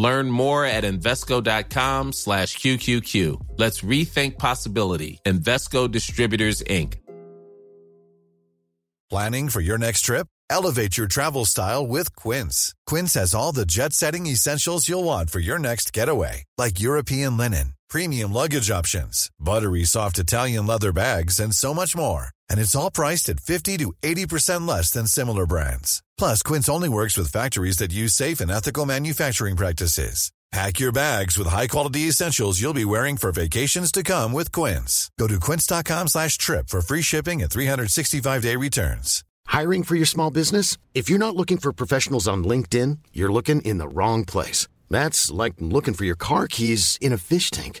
Learn more at Invesco.com slash QQQ. Let's rethink possibility. Invesco Distributors, Inc. Planning for your next trip? Elevate your travel style with Quince. Quince has all the jet setting essentials you'll want for your next getaway, like European linen, premium luggage options, buttery soft Italian leather bags, and so much more. And it's all priced at 50 to 80% less than similar brands. Plus, Quince only works with factories that use safe and ethical manufacturing practices. Pack your bags with high-quality essentials you'll be wearing for vacations to come with Quince. Go to quince.com slash trip for free shipping and 365-day returns. Hiring for your small business? If you're not looking for professionals on LinkedIn, you're looking in the wrong place. That's like looking for your car keys in a fish tank.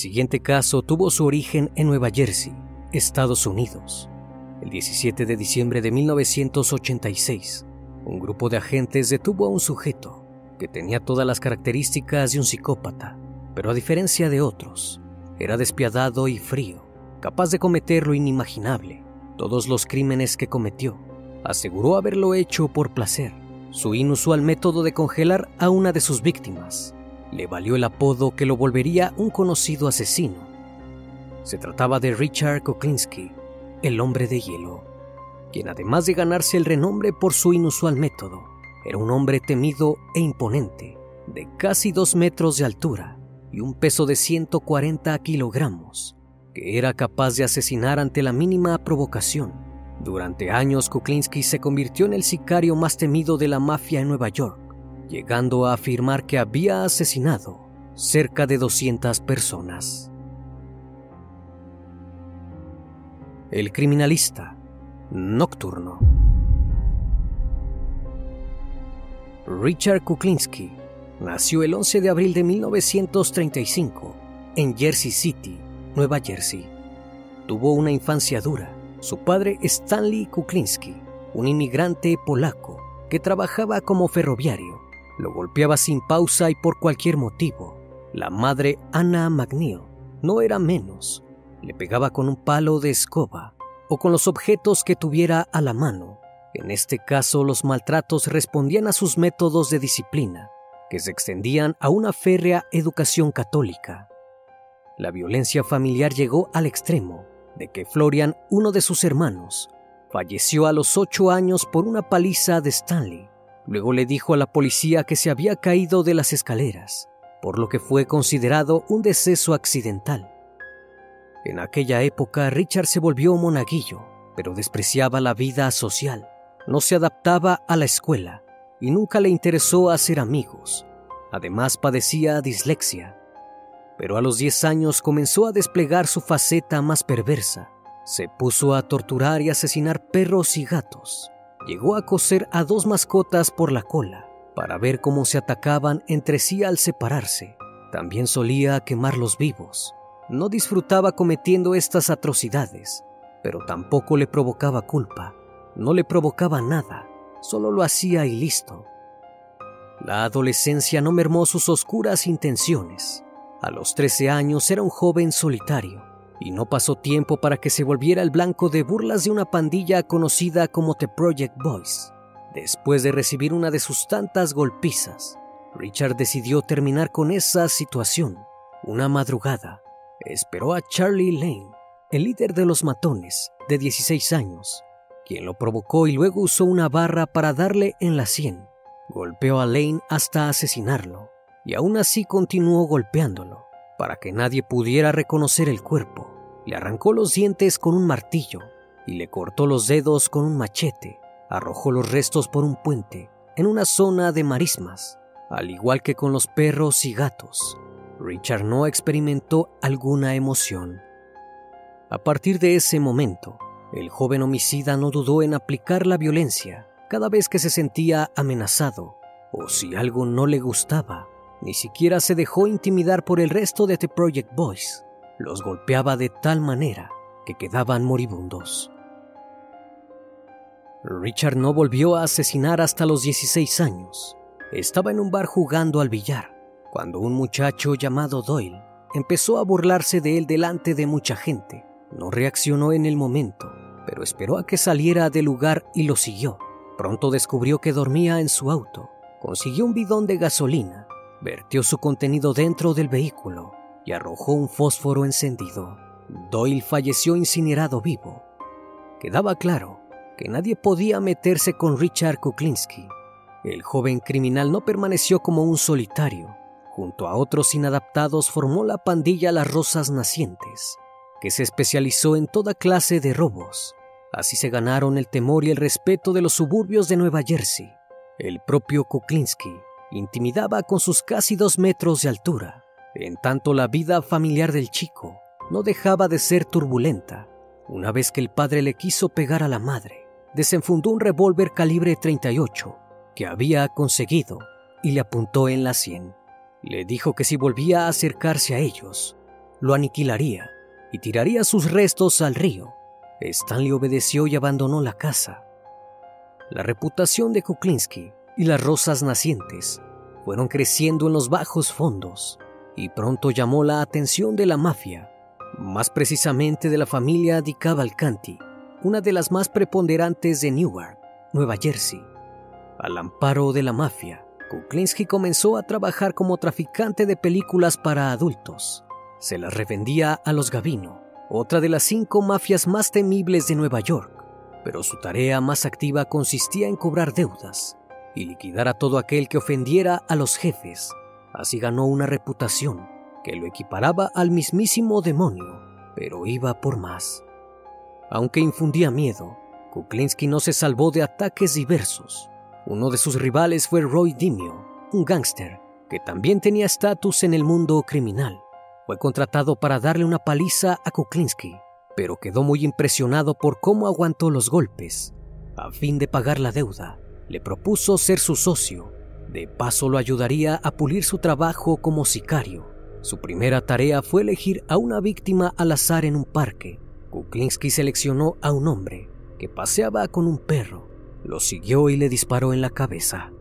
Siguiente caso tuvo su origen en Nueva Jersey, Estados Unidos. El 17 de diciembre de 1986, un grupo de agentes detuvo a un sujeto que tenía todas las características de un psicópata, pero a diferencia de otros, era despiadado y frío, capaz de cometer lo inimaginable, todos los crímenes que cometió. Aseguró haberlo hecho por placer. Su inusual método de congelar a una de sus víctimas le valió el apodo que lo volvería un conocido asesino. Se trataba de Richard Kuklinski, el hombre de hielo, quien además de ganarse el renombre por su inusual método, era un hombre temido e imponente, de casi dos metros de altura y un peso de 140 kilogramos, que era capaz de asesinar ante la mínima provocación. Durante años Kuklinski se convirtió en el sicario más temido de la mafia en Nueva York llegando a afirmar que había asesinado cerca de 200 personas. El criminalista nocturno. Richard Kuklinski nació el 11 de abril de 1935 en Jersey City, Nueva Jersey. Tuvo una infancia dura. Su padre Stanley Kuklinski, un inmigrante polaco que trabajaba como ferroviario, lo golpeaba sin pausa y por cualquier motivo. La madre Anna McNeil no era menos. Le pegaba con un palo de escoba o con los objetos que tuviera a la mano. En este caso, los maltratos respondían a sus métodos de disciplina, que se extendían a una férrea educación católica. La violencia familiar llegó al extremo de que Florian, uno de sus hermanos, falleció a los ocho años por una paliza de Stanley. Luego le dijo a la policía que se había caído de las escaleras, por lo que fue considerado un deceso accidental. En aquella época Richard se volvió monaguillo, pero despreciaba la vida social, no se adaptaba a la escuela y nunca le interesó hacer amigos. Además padecía dislexia. pero a los 10 años comenzó a desplegar su faceta más perversa. Se puso a torturar y asesinar perros y gatos. Llegó a coser a dos mascotas por la cola para ver cómo se atacaban entre sí al separarse. También solía quemarlos vivos. No disfrutaba cometiendo estas atrocidades, pero tampoco le provocaba culpa. No le provocaba nada, solo lo hacía y listo. La adolescencia no mermó sus oscuras intenciones. A los 13 años era un joven solitario y no pasó tiempo para que se volviera el blanco de burlas de una pandilla conocida como The Project Boys. Después de recibir una de sus tantas golpizas, Richard decidió terminar con esa situación. Una madrugada, esperó a Charlie Lane, el líder de los matones, de 16 años, quien lo provocó y luego usó una barra para darle en la sien. Golpeó a Lane hasta asesinarlo y aún así continuó golpeándolo para que nadie pudiera reconocer el cuerpo. Le arrancó los dientes con un martillo y le cortó los dedos con un machete. Arrojó los restos por un puente en una zona de marismas, al igual que con los perros y gatos. Richard no experimentó alguna emoción. A partir de ese momento, el joven homicida no dudó en aplicar la violencia cada vez que se sentía amenazado o si algo no le gustaba. Ni siquiera se dejó intimidar por el resto de The Project Boys. Los golpeaba de tal manera que quedaban moribundos. Richard no volvió a asesinar hasta los 16 años. Estaba en un bar jugando al billar cuando un muchacho llamado Doyle empezó a burlarse de él delante de mucha gente. No reaccionó en el momento, pero esperó a que saliera del lugar y lo siguió. Pronto descubrió que dormía en su auto. Consiguió un bidón de gasolina vertió su contenido dentro del vehículo arrojó un fósforo encendido. Doyle falleció incinerado vivo. Quedaba claro que nadie podía meterse con Richard Kuklinski. El joven criminal no permaneció como un solitario. Junto a otros inadaptados formó la pandilla Las Rosas Nacientes, que se especializó en toda clase de robos. Así se ganaron el temor y el respeto de los suburbios de Nueva Jersey. El propio Kuklinski intimidaba con sus casi dos metros de altura. En tanto la vida familiar del chico no dejaba de ser turbulenta. Una vez que el padre le quiso pegar a la madre, desenfundó un revólver calibre 38 que había conseguido y le apuntó en la sien. Le dijo que si volvía a acercarse a ellos, lo aniquilaría y tiraría sus restos al río. Stanley obedeció y abandonó la casa. La reputación de Kuklinski y las rosas nacientes fueron creciendo en los bajos fondos y pronto llamó la atención de la mafia, más precisamente de la familia Di Cavalcanti, una de las más preponderantes de Newark, Nueva Jersey. Al amparo de la mafia, Kuklinski comenzó a trabajar como traficante de películas para adultos. Se las revendía a los Gavino, otra de las cinco mafias más temibles de Nueva York, pero su tarea más activa consistía en cobrar deudas y liquidar a todo aquel que ofendiera a los jefes. Así ganó una reputación que lo equiparaba al mismísimo demonio, pero iba por más. Aunque infundía miedo, Kuklinski no se salvó de ataques diversos. Uno de sus rivales fue Roy Dimio, un gángster que también tenía estatus en el mundo criminal. Fue contratado para darle una paliza a Kuklinski, pero quedó muy impresionado por cómo aguantó los golpes. A fin de pagar la deuda, le propuso ser su socio. De paso lo ayudaría a pulir su trabajo como sicario. Su primera tarea fue elegir a una víctima al azar en un parque. Kuklinski seleccionó a un hombre que paseaba con un perro. Lo siguió y le disparó en la cabeza.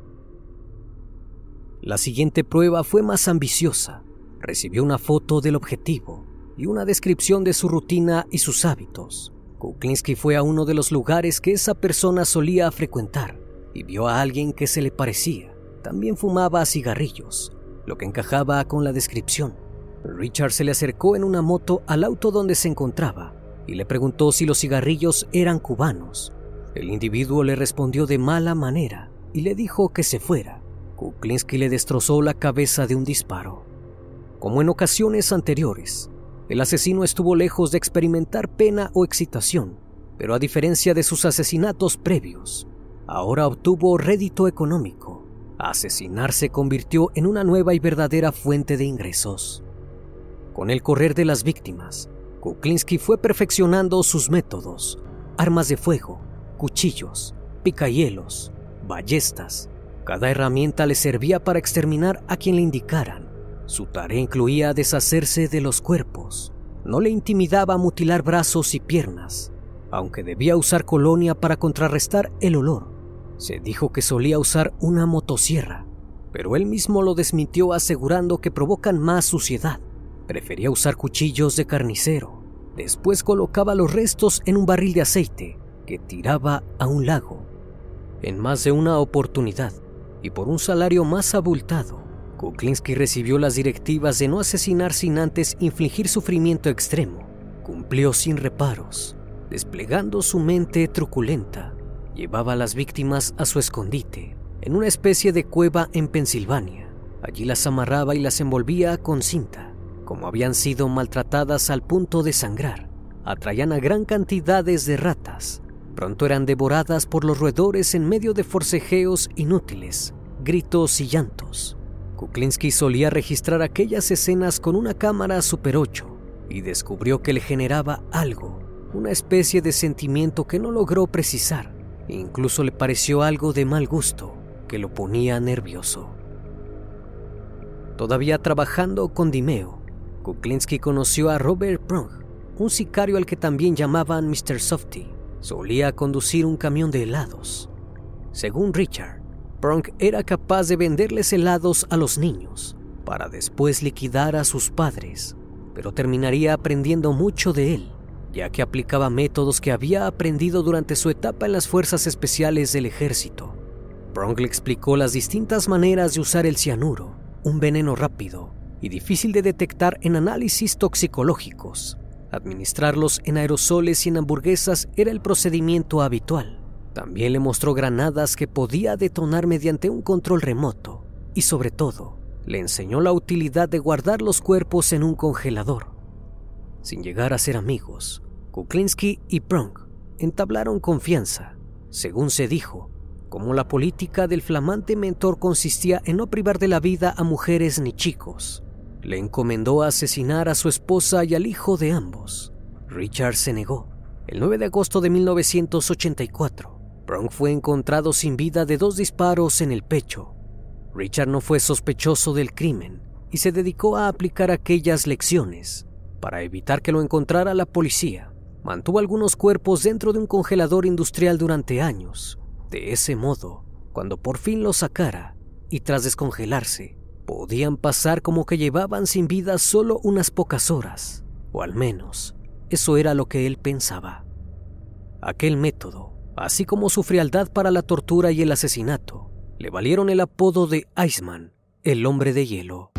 La siguiente prueba fue más ambiciosa. Recibió una foto del objetivo y una descripción de su rutina y sus hábitos. Kuklinski fue a uno de los lugares que esa persona solía frecuentar y vio a alguien que se le parecía. También fumaba cigarrillos, lo que encajaba con la descripción. Richard se le acercó en una moto al auto donde se encontraba y le preguntó si los cigarrillos eran cubanos. El individuo le respondió de mala manera y le dijo que se fuera. Kuklinski le destrozó la cabeza de un disparo. Como en ocasiones anteriores, el asesino estuvo lejos de experimentar pena o excitación, pero a diferencia de sus asesinatos previos, ahora obtuvo rédito económico. Asesinar se convirtió en una nueva y verdadera fuente de ingresos. Con el correr de las víctimas, Kuklinski fue perfeccionando sus métodos, armas de fuego, cuchillos, picahielos, ballestas. Cada herramienta le servía para exterminar a quien le indicaran. Su tarea incluía deshacerse de los cuerpos. No le intimidaba mutilar brazos y piernas, aunque debía usar colonia para contrarrestar el olor. Se dijo que solía usar una motosierra, pero él mismo lo desmintió asegurando que provocan más suciedad. Prefería usar cuchillos de carnicero. Después colocaba los restos en un barril de aceite que tiraba a un lago. En más de una oportunidad, y por un salario más abultado, Kuklinski recibió las directivas de no asesinar sin antes infligir sufrimiento extremo. Cumplió sin reparos, desplegando su mente truculenta. Llevaba a las víctimas a su escondite, en una especie de cueva en Pensilvania. Allí las amarraba y las envolvía con cinta. Como habían sido maltratadas al punto de sangrar, atraían a gran cantidades de ratas. Pronto eran devoradas por los roedores en medio de forcejeos inútiles, gritos y llantos. Kuklinski solía registrar aquellas escenas con una cámara Super 8 y descubrió que le generaba algo, una especie de sentimiento que no logró precisar. Incluso le pareció algo de mal gusto que lo ponía nervioso. Todavía trabajando con Dimeo, Kuklinski conoció a Robert Prong, un sicario al que también llamaban Mr. Softy. Solía conducir un camión de helados. Según Richard, Bronk era capaz de venderles helados a los niños para después liquidar a sus padres, pero terminaría aprendiendo mucho de él, ya que aplicaba métodos que había aprendido durante su etapa en las fuerzas especiales del ejército. Bronk le explicó las distintas maneras de usar el cianuro, un veneno rápido y difícil de detectar en análisis toxicológicos. Administrarlos en aerosoles y en hamburguesas era el procedimiento habitual. También le mostró granadas que podía detonar mediante un control remoto y sobre todo le enseñó la utilidad de guardar los cuerpos en un congelador. Sin llegar a ser amigos, Kuklinski y Prunk entablaron confianza. Según se dijo, como la política del flamante mentor consistía en no privar de la vida a mujeres ni chicos, le encomendó asesinar a su esposa y al hijo de ambos. Richard se negó. El 9 de agosto de 1984, Bronk fue encontrado sin vida de dos disparos en el pecho. Richard no fue sospechoso del crimen y se dedicó a aplicar aquellas lecciones. Para evitar que lo encontrara la policía, mantuvo algunos cuerpos dentro de un congelador industrial durante años. De ese modo, cuando por fin los sacara y tras descongelarse, podían pasar como que llevaban sin vida solo unas pocas horas, o al menos eso era lo que él pensaba. Aquel método así como su frialdad para la tortura y el asesinato, le valieron el apodo de Iceman, el hombre de hielo.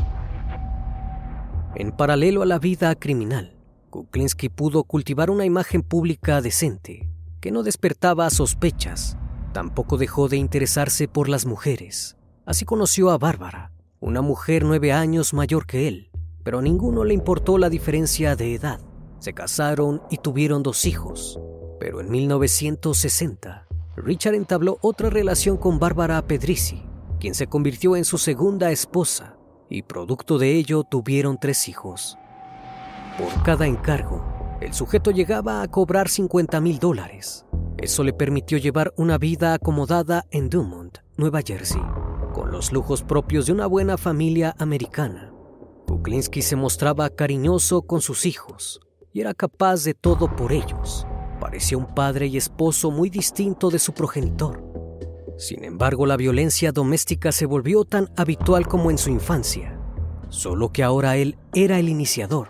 En paralelo a la vida criminal, Kuklinski pudo cultivar una imagen pública decente, que no despertaba sospechas. Tampoco dejó de interesarse por las mujeres. Así conoció a Bárbara, una mujer nueve años mayor que él, pero a ninguno le importó la diferencia de edad. Se casaron y tuvieron dos hijos, pero en 1960, Richard entabló otra relación con Bárbara Pedrici, quien se convirtió en su segunda esposa, y producto de ello tuvieron tres hijos. Por cada encargo, el sujeto llegaba a cobrar 50 mil dólares. Eso le permitió llevar una vida acomodada en Dumont, Nueva Jersey, con los lujos propios de una buena familia americana. Kuklinski se mostraba cariñoso con sus hijos y era capaz de todo por ellos. Parecía un padre y esposo muy distinto de su progenitor. Sin embargo, la violencia doméstica se volvió tan habitual como en su infancia, solo que ahora él era el iniciador.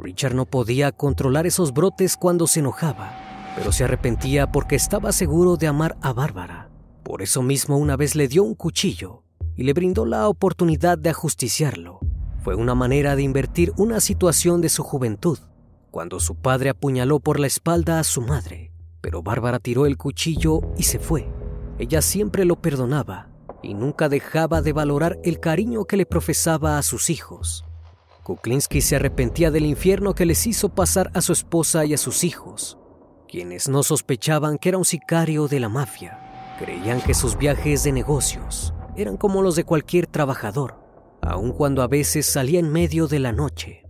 Richard no podía controlar esos brotes cuando se enojaba, pero se arrepentía porque estaba seguro de amar a Bárbara. Por eso mismo una vez le dio un cuchillo y le brindó la oportunidad de ajusticiarlo. Fue una manera de invertir una situación de su juventud cuando su padre apuñaló por la espalda a su madre, pero Bárbara tiró el cuchillo y se fue. Ella siempre lo perdonaba y nunca dejaba de valorar el cariño que le profesaba a sus hijos. Kuklinski se arrepentía del infierno que les hizo pasar a su esposa y a sus hijos, quienes no sospechaban que era un sicario de la mafia. Creían que sus viajes de negocios eran como los de cualquier trabajador, aun cuando a veces salía en medio de la noche.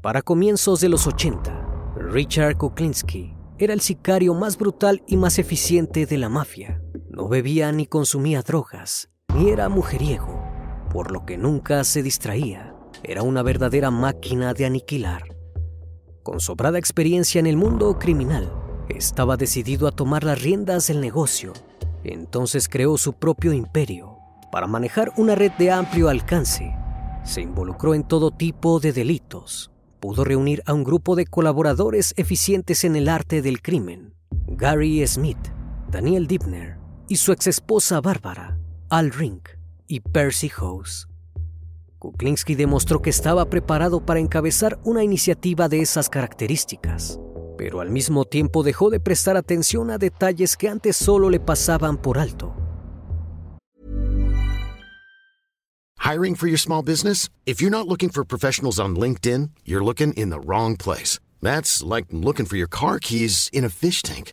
Para comienzos de los 80, Richard Kuklinski era el sicario más brutal y más eficiente de la mafia. No bebía ni consumía drogas, ni era mujeriego, por lo que nunca se distraía. Era una verdadera máquina de aniquilar. Con sobrada experiencia en el mundo criminal, estaba decidido a tomar las riendas del negocio. Entonces creó su propio imperio para manejar una red de amplio alcance. Se involucró en todo tipo de delitos. Pudo reunir a un grupo de colaboradores eficientes en el arte del crimen. Gary Smith, Daniel Dibner y su exesposa Bárbara, Al Rink y Percy Hose. Kuklinski demostró que estaba preparado para encabezar una iniciativa de esas características, pero al mismo tiempo dejó de prestar atención a detalles que antes solo le pasaban por alto. Hiring for your small business? If you're not looking for professionals on LinkedIn, you're looking in the wrong place. That's like looking for your car keys in a fish tank.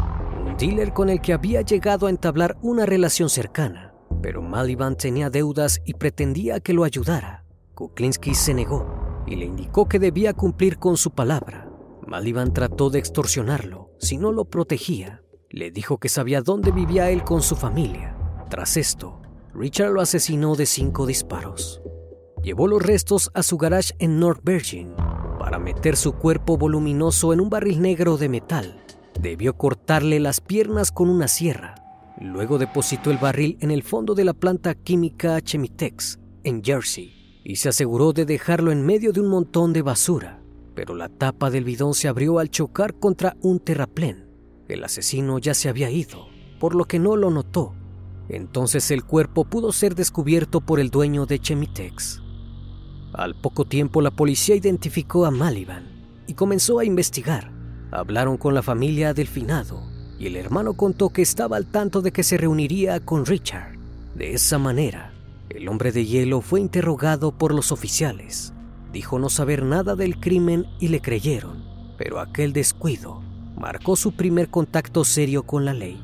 dealer con el que había llegado a entablar una relación cercana. Pero Maliban tenía deudas y pretendía que lo ayudara. Kuklinski se negó y le indicó que debía cumplir con su palabra. Maliban trató de extorsionarlo si no lo protegía. Le dijo que sabía dónde vivía él con su familia. Tras esto, Richard lo asesinó de cinco disparos. Llevó los restos a su garage en North Virgin para meter su cuerpo voluminoso en un barril negro de metal. Debió cortarle las piernas con una sierra. Luego depositó el barril en el fondo de la planta química Chemitex, en Jersey, y se aseguró de dejarlo en medio de un montón de basura. Pero la tapa del bidón se abrió al chocar contra un terraplén. El asesino ya se había ido, por lo que no lo notó. Entonces el cuerpo pudo ser descubierto por el dueño de Chemitex. Al poco tiempo la policía identificó a Maliban y comenzó a investigar. Hablaron con la familia del finado y el hermano contó que estaba al tanto de que se reuniría con Richard. De esa manera, el hombre de hielo fue interrogado por los oficiales. Dijo no saber nada del crimen y le creyeron, pero aquel descuido marcó su primer contacto serio con la ley.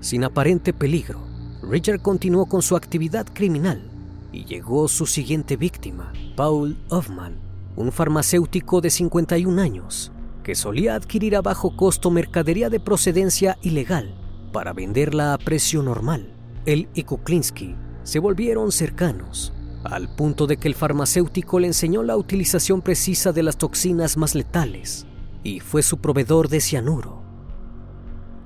Sin aparente peligro, Richard continuó con su actividad criminal y llegó su siguiente víctima, Paul Hoffman, un farmacéutico de 51 años que solía adquirir a bajo costo mercadería de procedencia ilegal para venderla a precio normal. Él y Kuklinski se volvieron cercanos, al punto de que el farmacéutico le enseñó la utilización precisa de las toxinas más letales y fue su proveedor de cianuro.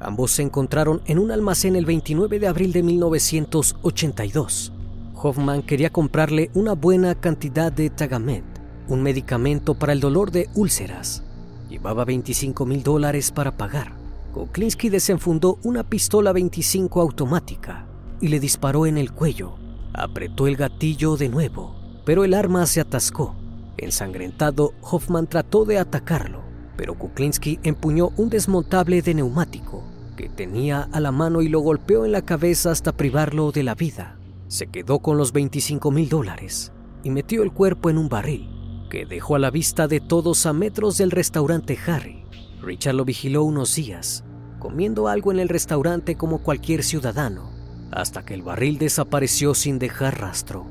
Ambos se encontraron en un almacén el 29 de abril de 1982 Hoffman quería comprarle una buena cantidad de Tagamet, un medicamento para el dolor de úlceras. Llevaba 25 mil dólares para pagar. Kuklinski desenfundó una pistola 25 automática y le disparó en el cuello. Apretó el gatillo de nuevo, pero el arma se atascó. Ensangrentado, Hoffman trató de atacarlo, pero Kuklinski empuñó un desmontable de neumático que tenía a la mano y lo golpeó en la cabeza hasta privarlo de la vida. Se quedó con los 25 mil dólares y metió el cuerpo en un barril que dejó a la vista de todos a metros del restaurante Harry. Richard lo vigiló unos días, comiendo algo en el restaurante como cualquier ciudadano, hasta que el barril desapareció sin dejar rastro.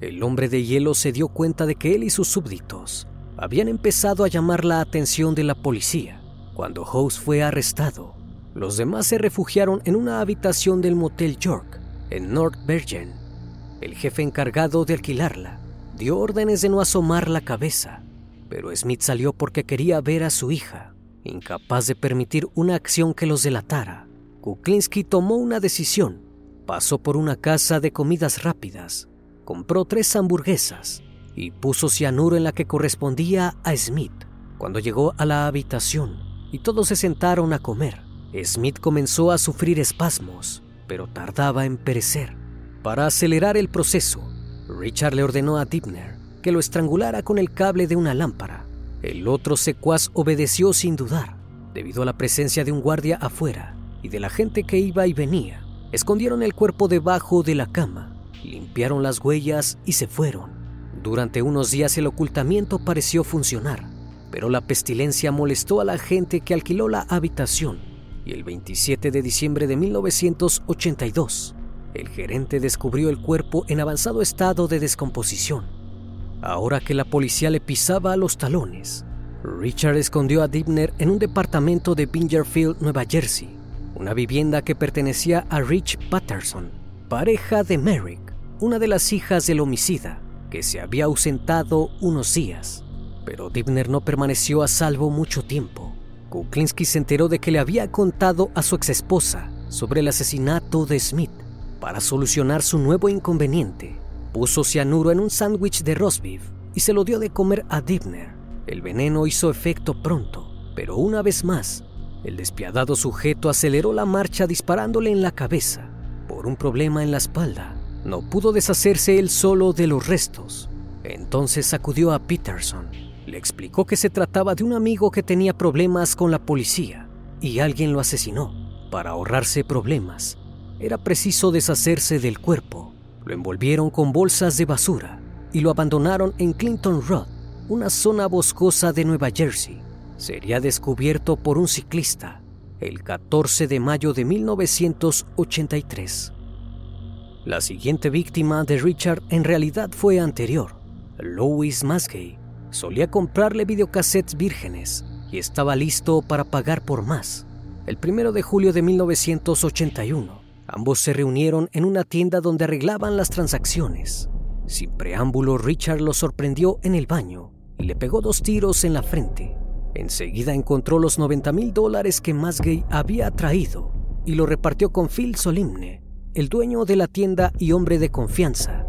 El hombre de hielo se dio cuenta de que él y sus súbditos habían empezado a llamar la atención de la policía cuando House fue arrestado los demás se refugiaron en una habitación del Motel York, en North Virgin. El jefe encargado de alquilarla dio órdenes de no asomar la cabeza, pero Smith salió porque quería ver a su hija. Incapaz de permitir una acción que los delatara, Kuklinski tomó una decisión. Pasó por una casa de comidas rápidas, compró tres hamburguesas y puso cianuro en la que correspondía a Smith. Cuando llegó a la habitación y todos se sentaron a comer, Smith comenzó a sufrir espasmos, pero tardaba en perecer. Para acelerar el proceso, Richard le ordenó a Dibner que lo estrangulara con el cable de una lámpara. El otro secuaz obedeció sin dudar, debido a la presencia de un guardia afuera y de la gente que iba y venía. Escondieron el cuerpo debajo de la cama, limpiaron las huellas y se fueron. Durante unos días el ocultamiento pareció funcionar, pero la pestilencia molestó a la gente que alquiló la habitación y el 27 de diciembre de 1982 el gerente descubrió el cuerpo en avanzado estado de descomposición. Ahora que la policía le pisaba a los talones, Richard escondió a Dibner en un departamento de Bingerfield, Nueva Jersey, una vivienda que pertenecía a Rich Patterson, pareja de Merrick, una de las hijas del homicida, que se había ausentado unos días. Pero Dibner no permaneció a salvo mucho tiempo. Kuklinski se enteró de que le había contado a su exesposa sobre el asesinato de Smith para solucionar su nuevo inconveniente, puso cianuro en un sándwich de roast beef y se lo dio de comer a Dibner. El veneno hizo efecto pronto, pero una vez más, el despiadado sujeto aceleró la marcha disparándole en la cabeza. Por un problema en la espalda, no pudo deshacerse él solo de los restos. Entonces acudió a Peterson. Le explicó que se trataba de un amigo que tenía problemas con la policía y alguien lo asesinó. Para ahorrarse problemas, era preciso deshacerse del cuerpo. Lo envolvieron con bolsas de basura y lo abandonaron en Clinton Road, una zona boscosa de Nueva Jersey. Sería descubierto por un ciclista el 14 de mayo de 1983. La siguiente víctima de Richard en realidad fue anterior. Louis Musgay solía comprarle videocassettes vírgenes y estaba listo para pagar por más. El 1 de julio de 1981, Ambos se reunieron en una tienda donde arreglaban las transacciones. Sin preámbulo, Richard lo sorprendió en el baño y le pegó dos tiros en la frente. Enseguida encontró los 90 mil dólares que Masgay había traído y lo repartió con Phil Solimne, el dueño de la tienda y hombre de confianza.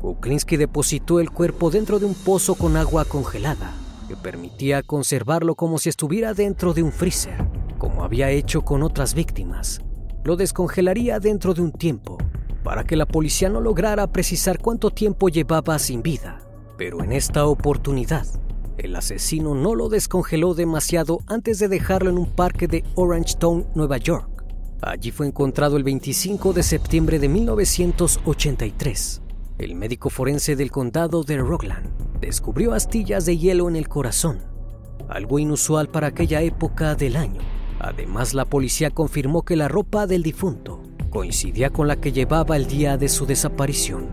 Kuklinski depositó el cuerpo dentro de un pozo con agua congelada que permitía conservarlo como si estuviera dentro de un freezer, como había hecho con otras víctimas lo descongelaría dentro de un tiempo para que la policía no lograra precisar cuánto tiempo llevaba sin vida. Pero en esta oportunidad, el asesino no lo descongeló demasiado antes de dejarlo en un parque de Orangetown, Nueva York. Allí fue encontrado el 25 de septiembre de 1983. El médico forense del condado de Rockland descubrió astillas de hielo en el corazón, algo inusual para aquella época del año. Además, la policía confirmó que la ropa del difunto coincidía con la que llevaba el día de su desaparición.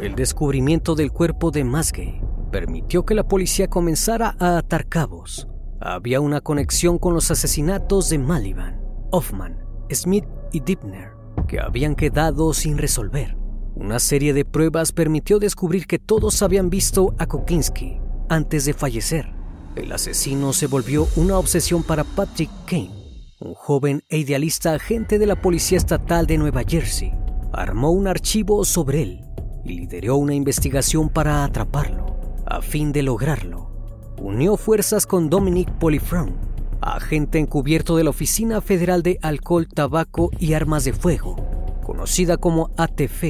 El descubrimiento del cuerpo de Masgay permitió que la policía comenzara a atar cabos. Había una conexión con los asesinatos de Maliban, Hoffman, Smith y Dibner que habían quedado sin resolver. Una serie de pruebas permitió descubrir que todos habían visto a Kokinski antes de fallecer. El asesino se volvió una obsesión para Patrick Kane, un joven e idealista agente de la Policía Estatal de Nueva Jersey. Armó un archivo sobre él y lideró una investigación para atraparlo. A fin de lograrlo, unió fuerzas con Dominic Polifron, agente encubierto de la Oficina Federal de Alcohol, Tabaco y Armas de Fuego, conocida como ATF.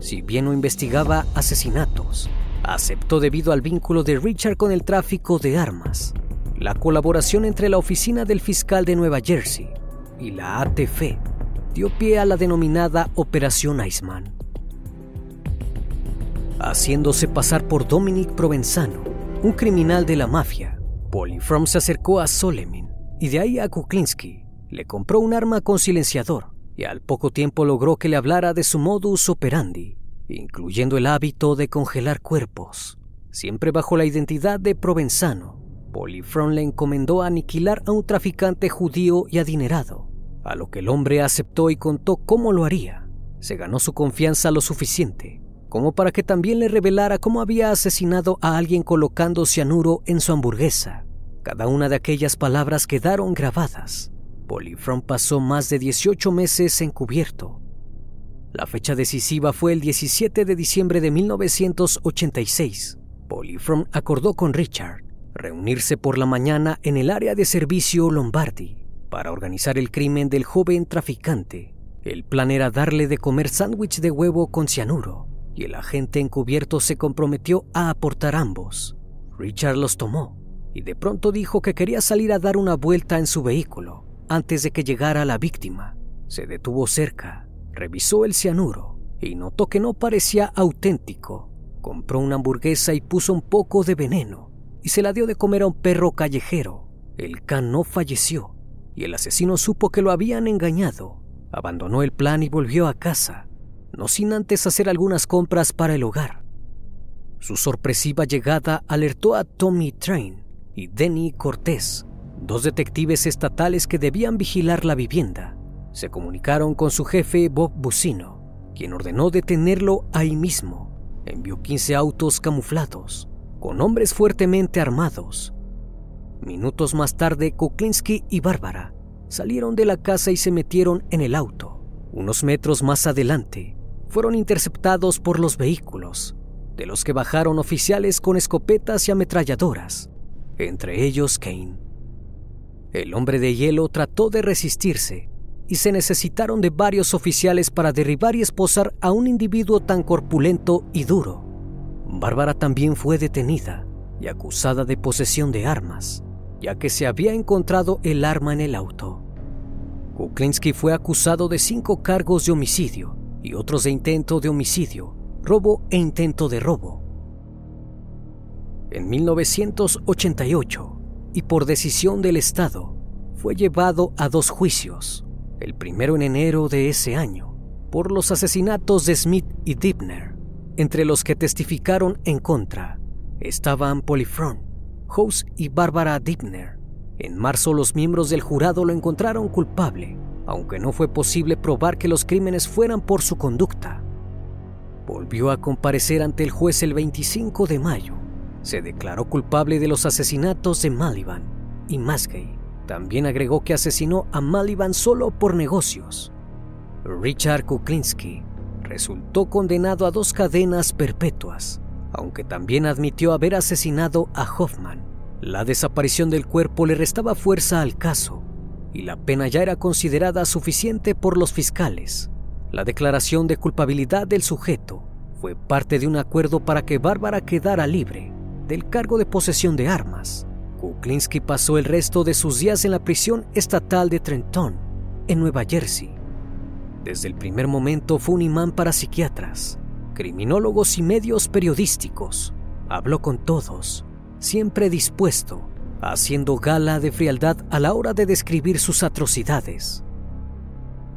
Si bien no investigaba asesinatos, aceptó debido al vínculo de Richard con el tráfico de armas. La colaboración entre la oficina del fiscal de Nueva Jersey y la ATF dio pie a la denominada Operación Iceman. Haciéndose pasar por Dominic Provenzano, un criminal de la mafia, Polifrom se acercó a Solemin y de ahí a Kuklinski. Le compró un arma con silenciador y al poco tiempo logró que le hablara de su modus operandi incluyendo el hábito de congelar cuerpos. Siempre bajo la identidad de Provenzano, Polifron le encomendó aniquilar a un traficante judío y adinerado, a lo que el hombre aceptó y contó cómo lo haría. Se ganó su confianza lo suficiente como para que también le revelara cómo había asesinado a alguien colocando cianuro en su hamburguesa. Cada una de aquellas palabras quedaron grabadas. Polifron pasó más de 18 meses encubierto. La fecha decisiva fue el 17 de diciembre de 1986. Polifron acordó con Richard reunirse por la mañana en el área de servicio Lombardi para organizar el crimen del joven traficante. El plan era darle de comer sándwich de huevo con cianuro y el agente encubierto se comprometió a aportar ambos. Richard los tomó y de pronto dijo que quería salir a dar una vuelta en su vehículo antes de que llegara la víctima. Se detuvo cerca, revisó el cianuro y notó que no parecía auténtico. Compró una hamburguesa y puso un poco de veneno y se la dio de comer a un perro callejero. El can no falleció y el asesino supo que lo habían engañado. Abandonó el plan y volvió a casa, no sin antes hacer algunas compras para el hogar. Su sorpresiva llegada alertó a Tommy Train y Denny Cortés, dos detectives estatales que debían vigilar la vivienda. Se comunicaron con su jefe Bob Bucino, quien ordenó detenerlo ahí mismo. Envió 15 autos camuflados, con hombres fuertemente armados. Minutos más tarde, Kuklinski y Bárbara salieron de la casa y se metieron en el auto. Unos metros más adelante, fueron interceptados por los vehículos, de los que bajaron oficiales con escopetas y ametralladoras, entre ellos Kane. El hombre de hielo trató de resistirse y se necesitaron de varios oficiales para derribar y esposar a un individuo tan corpulento y duro. Bárbara también fue detenida y acusada de posesión de armas, ya que se había encontrado el arma en el auto. Kuklinski fue acusado de cinco cargos de homicidio y otros de intento de homicidio, robo e intento de robo. En 1988, y por decisión del Estado, fue llevado a dos juicios, el primero en enero de ese año, por los asesinatos de Smith y Dibner, entre los que testificaron en contra estaban Polifron, House y Barbara Dibner. En marzo los miembros del jurado lo encontraron culpable, aunque no fue posible probar que los crímenes fueran por su conducta. Volvió a comparecer ante el juez el 25 de mayo. Se declaró culpable de los asesinatos de Maliban y Masgay. También agregó que asesinó a Maliban solo por negocios. Richard Kuklinski resultó condenado a dos cadenas perpetuas, aunque también admitió haber asesinado a Hoffman. La desaparición del cuerpo le restaba fuerza al caso y la pena ya era considerada suficiente por los fiscales. La declaración de culpabilidad del sujeto fue parte de un acuerdo para que Bárbara quedara libre del cargo de posesión de armas. Kuklinski pasó el resto de sus días en la prisión estatal de Trenton, en Nueva Jersey. Desde el primer momento fue un imán para psiquiatras, criminólogos y medios periodísticos. Habló con todos, siempre dispuesto, haciendo gala de frialdad a la hora de describir sus atrocidades.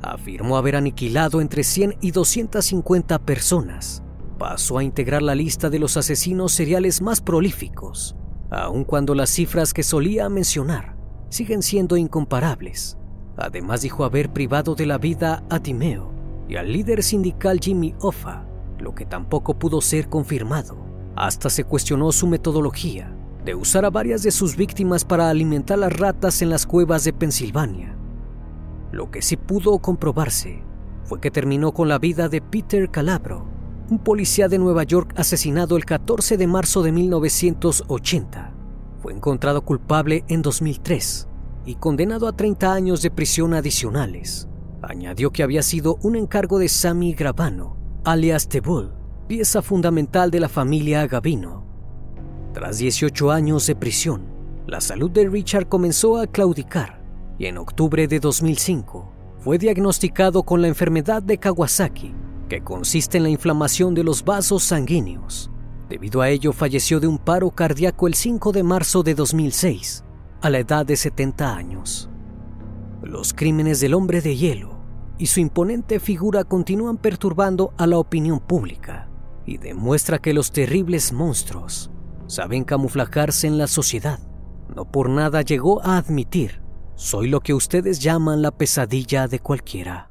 Afirmó haber aniquilado entre 100 y 250 personas. Pasó a integrar la lista de los asesinos seriales más prolíficos, aun cuando las cifras que solía mencionar siguen siendo incomparables. Además dijo haber privado de la vida a Timeo y al líder sindical Jimmy Hoffa, lo que tampoco pudo ser confirmado. Hasta se cuestionó su metodología de usar a varias de sus víctimas para alimentar las ratas en las cuevas de Pensilvania. Lo que sí pudo comprobarse fue que terminó con la vida de Peter Calabro, un policía de Nueva York asesinado el 14 de marzo de 1980. Fue encontrado culpable en 2003 y condenado a 30 años de prisión adicionales. Añadió que había sido un encargo de Sammy Gravano, alias The Bull, pieza fundamental de la familia Gavino. Tras 18 años de prisión, la salud de Richard comenzó a claudicar y en octubre de 2005 fue diagnosticado con la enfermedad de Kawasaki, que consiste en la inflamación de los vasos sanguíneos. Debido a ello falleció de un paro cardíaco el 5 de marzo de 2006 a la edad de 70 años. Los crímenes del hombre de hielo y su imponente figura continúan perturbando a la opinión pública y demuestra que los terribles monstruos saben camuflajarse en la sociedad. No por nada llegó a admitir, soy lo que ustedes llaman la pesadilla de cualquiera.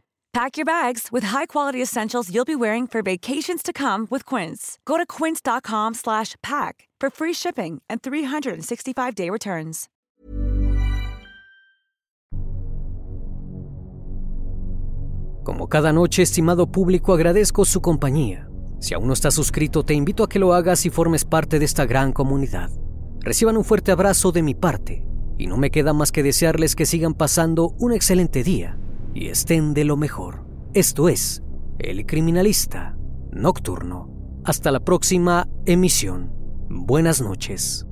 Pack your bags with high-quality essentials you'll be wearing for vacations to come with Quince. Go to quince.com slash pack for free shipping and 365-day returns. Como cada noche, estimado público, agradezco su compañía. Si aún no estás suscrito, te invito a que lo hagas y formes parte de esta gran comunidad. Reciban un fuerte abrazo de mi parte y no me queda más que desearles que sigan pasando un excelente día y estén de lo mejor. Esto es El Criminalista Nocturno. Hasta la próxima emisión. Buenas noches.